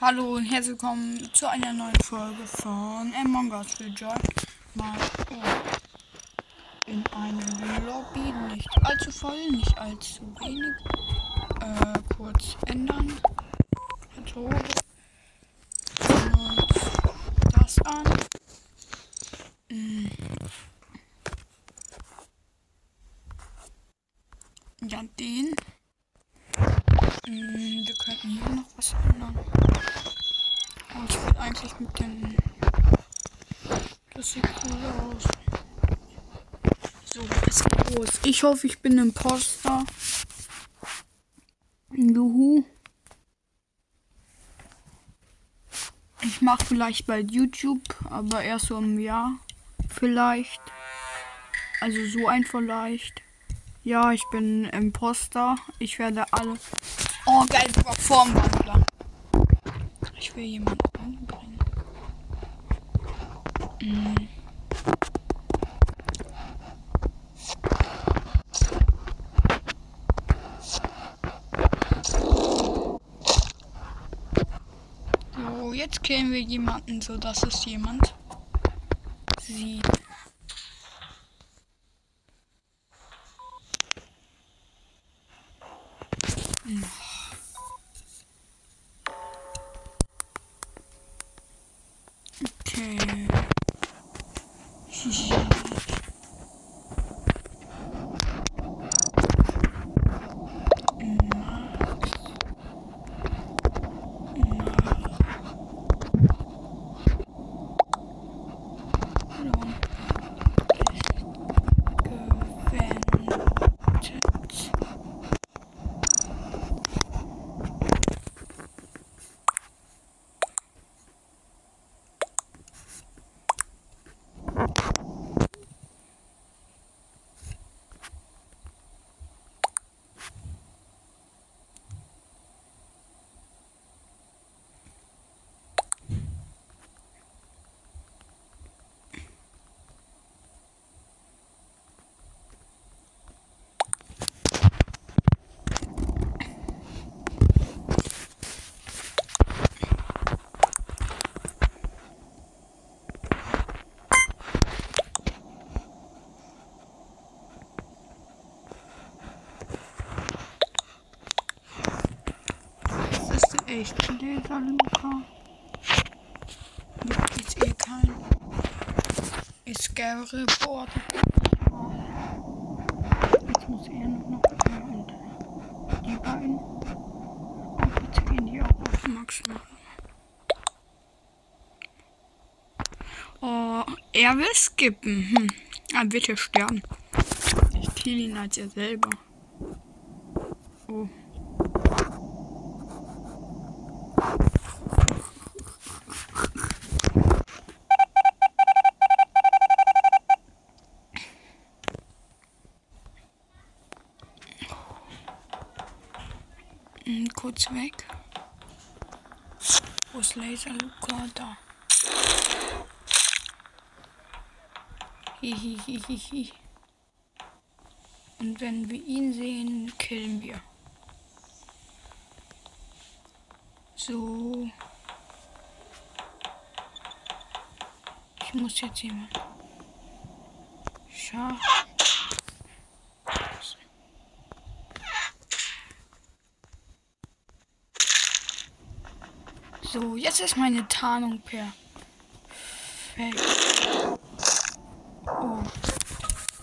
Hallo und herzlich willkommen zu einer neuen Folge von Among Us Rejoy. Mal oh, in eine Lobby, nicht allzu voll, nicht allzu wenig. Äh, kurz ändern. Methode. Und das an. Mm. Ja, den. Mm, wir könnten hier noch was ändern. Aber ich will eigentlich mit den. Das sieht cool aus. So, es geht los. Ich hoffe, ich bin Imposter. Juhu. Ich mache vielleicht bald YouTube, aber erst so im Jahr. Vielleicht. Also so ein vielleicht. Ja, ich bin Imposter. Ich werde alle Oh, geil, Formwandler. Ich will jemanden umbringen. Mm. So, jetzt killen wir jemanden, so dass es jemand sieht. Echt Laser, Luca. Gibt jetzt eh kein. Ich gäbe Report. Jetzt muss er nur noch und die beiden. Und jetzt gehen die auch auf Max machen. Oh, er will skippen. Hm. Er wird ja sterben. Ich kill ihn als er selber. Oh. Kurz weg. Wo ist Laser Luca? Da. Hihihihi. Und wenn wir ihn sehen, killen wir. So. Ich muss jetzt jemand. Schau. So, jetzt ist meine Tarnung perfekt. Oh.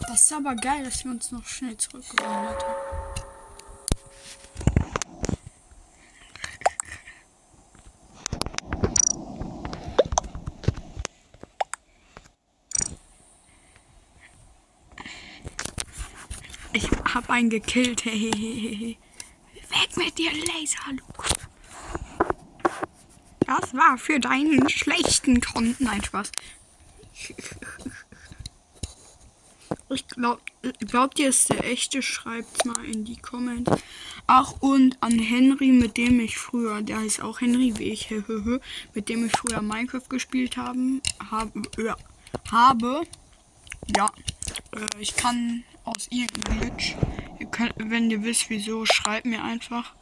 Das ist aber geil, dass wir uns noch schnell zurückgewandert haben. Ich hab einen gekillt. Weg mit dir, Laser, Luke. Das war für deinen schlechten Konten. Nein, Spaß. Ich glaub, glaubt ihr, ist der echte? Schreibt mal in die Comments. Ach, und an Henry, mit dem ich früher, der heißt auch Henry, wie ich, mit dem ich früher Minecraft gespielt haben, habe, ja, habe, ja, äh, ich kann aus irgendeinem Glitch, ihr könnt, wenn ihr wisst, wieso, schreibt mir einfach.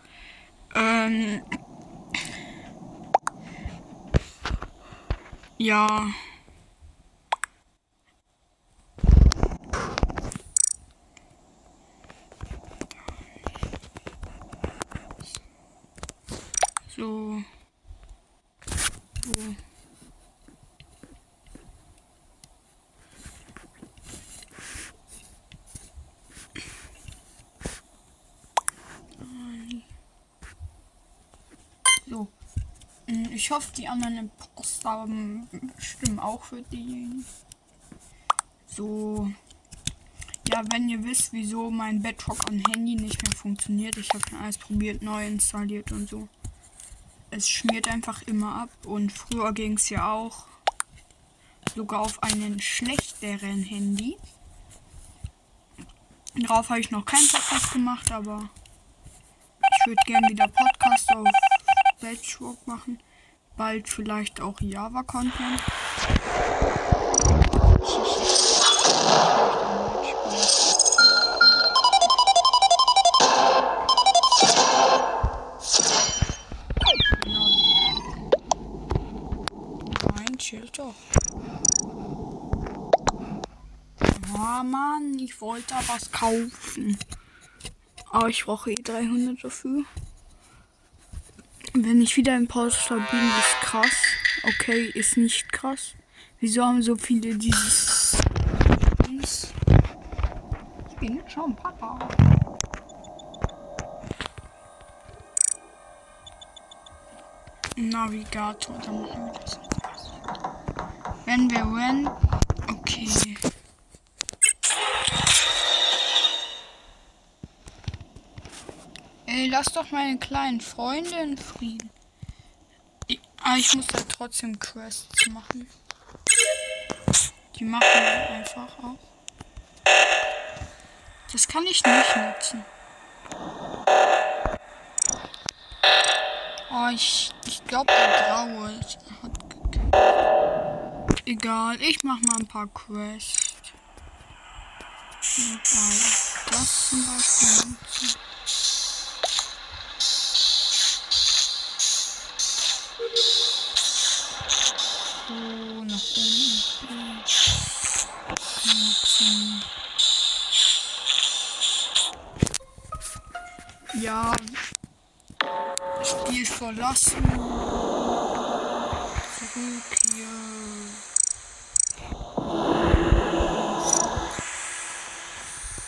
Ähm, Ja. So. So. So. Mm, Ich hoffe, die anderen Imposter stimmen auch für die. So. Ja, wenn ihr wisst, wieso mein Bedrock am Handy nicht mehr funktioniert, ich habe alles probiert, neu installiert und so. Es schmiert einfach immer ab und früher ging es ja auch sogar auf einen schlechteren Handy. Darauf habe ich noch keinen Podcast gemacht, aber ich würde gerne wieder Podcast auf Bedrock machen. Bald vielleicht auch Java-Content. Nein, chill doch. Oh Mann, ich wollte was kaufen. Aber ich brauche eh 300 dafür. Wenn ich wieder im Poster bin, ist krass. Okay, ist nicht krass. Wieso haben so viele dieses... Ich bin schon Papa. Navigator, dann machen wir das. Wenn wir wenn. Okay. Lass doch meine kleinen Freunde in Frieden. Ich, aber ich muss da trotzdem Quests machen. Die machen wir einfach auch. Das kann ich nicht nutzen. Oh, ich, ich glaube, der Graue hat gekillt. Egal, ich mach mal ein paar Quests. Egal, das zum Beispiel verlassen. Zurück hier.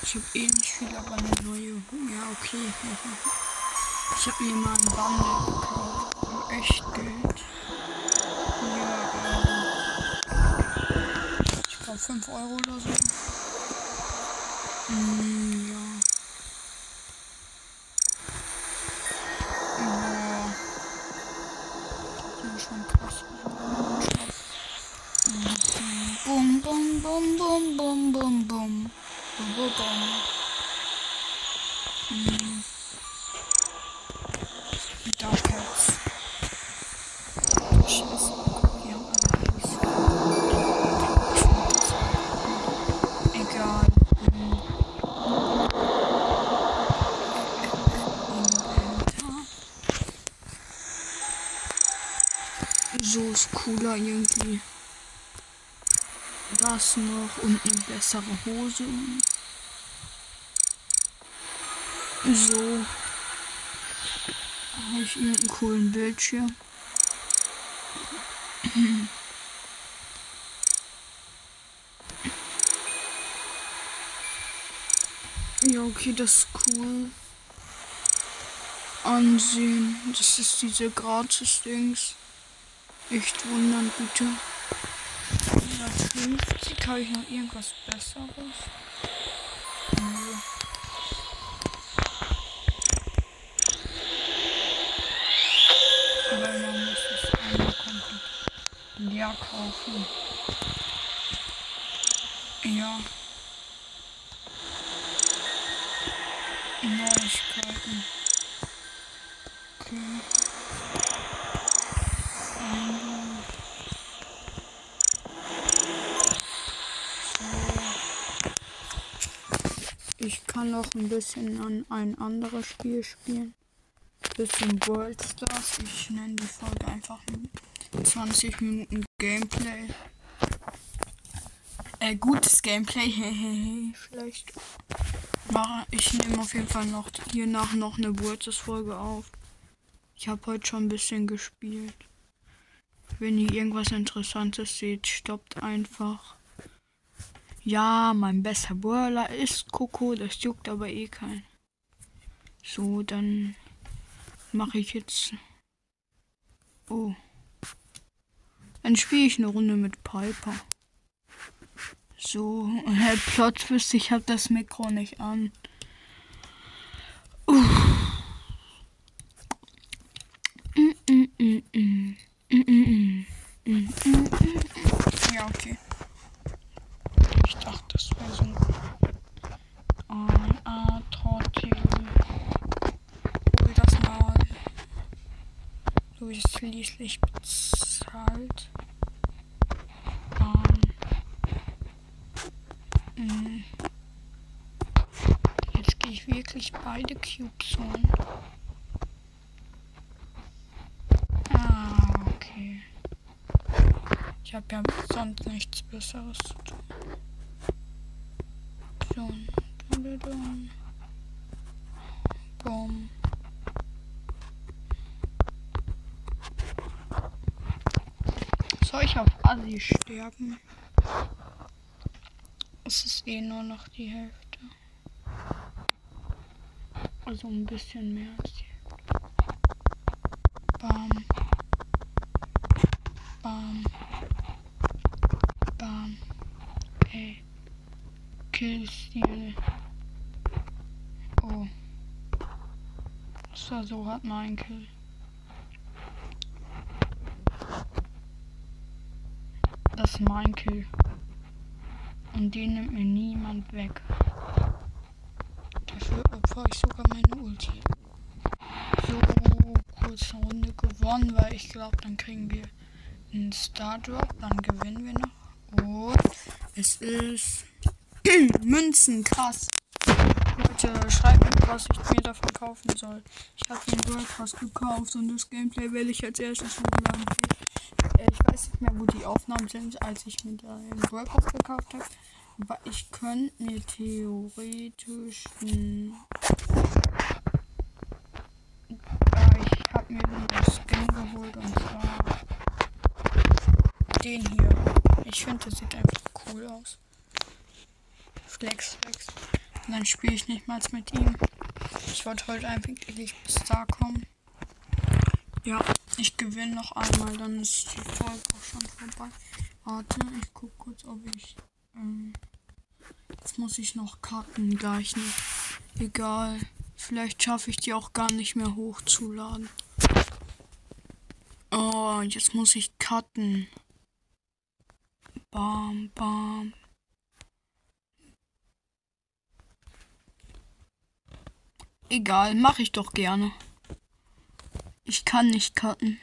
Ich habe eh nicht viel, aber eine neue. Ja, okay. Ich habe mir mal ein Bundle gekauft. Für echt Geld. Ja, ähm, ich glaube 5 Euro oder so. Mm, Bum, bum, bum, bum, bum, bum, bum. Bum, bum. Hm. Dark Cats. Scheiße. Wir haben alles. Egal. So ist cooler irgendwie. Das noch und eine bessere Hose. So. Habe ich irgendeinen coolen Bildschirm. Ja, okay, das ist cool. Ansehen. Das ist diese Gratis-Dings. Echt wundern, bitte. 150 habe ich noch irgendwas Besseres. Nö. Aber man muss es einmal komplett leer kaufen. Ja. Neuigkeiten. Okay. Ich kann noch ein bisschen an ein anderes Spiel spielen. Bisschen World Stars. Ich nenne die Folge einfach 20 Minuten Gameplay. Äh, gutes Gameplay. Mache ich nehme auf jeden Fall noch hiernach noch eine Wurzelfolge auf. Ich habe heute schon ein bisschen gespielt. Wenn ihr irgendwas Interessantes seht, stoppt einfach. Ja, mein bester Brawler ist Coco, das juckt aber eh kein. So, dann mache ich jetzt. Oh. Dann spiele ich eine Runde mit Piper. So, Herr Plotwist, ich habe das Mikro nicht an. Ja, okay. Ich dachte, das wäre so ein A-Tortil. Hol das mal. Du bist schließlich bezahlt. Ähm. Jetzt gehe ich wirklich beide Cubes holen. Ich habe ja sonst nichts Besseres zu tun. So, dun, dun, Boom. Soll ich auf Assi sterben? Es ist eh nur noch die Hälfte. Also ein bisschen mehr als die Hälfte. Bam. Bam. Killstil. Oh. War so hart mein Kill. Ist mein Kill. Und den nimmt mir niemand weg. Dafür opfer ich sogar meine Ulti. So, kurze Runde gewonnen, weil ich glaube, dann kriegen wir einen Star Drop, dann gewinnen wir noch. Und es ist Münzen, krass. Leute, schreibt mir, was ich mir davon kaufen soll. Ich habe den World gekauft und das Gameplay werde ich als erstes hochladen. Äh, ich weiß nicht mehr, wo die Aufnahmen sind, als ich mir den Pass gekauft habe. Aber ich könnte mir theoretisch. Äh, ich habe mir den Skin geholt und zwar den hier. Ich finde, das sieht einfach cool aus. Flex, Flex. Und dann spiele ich nicht mal mit ihm. Ich wollte heute einfach eigentlich bis da kommen. Ja, ich gewinne noch einmal, dann ist die Folge auch schon vorbei. Warte, ich gucke kurz, ob ich. Ähm, jetzt muss ich noch cutten gleich nicht. Egal. Vielleicht schaffe ich die auch gar nicht mehr hochzuladen. Oh, jetzt muss ich cutten. Bam, bam. Egal, mache ich doch gerne. Ich kann nicht cutten.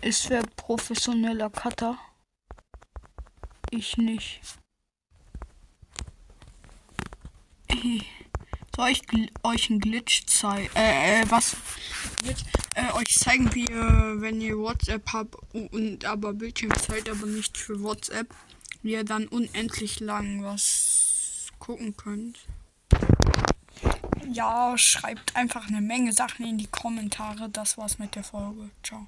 Ist wer professioneller Cutter? Ich nicht. Soll ich euch einen Glitch zeigen? Äh, äh, was? Glitch? Äh, euch zeigen, wie ihr, wenn ihr WhatsApp habt und aber Bildschirmzeit, aber nicht für WhatsApp, wie ihr dann unendlich lang was gucken könnt ja, schreibt einfach eine Menge Sachen in die Kommentare. Das war's mit der Folge. Ciao.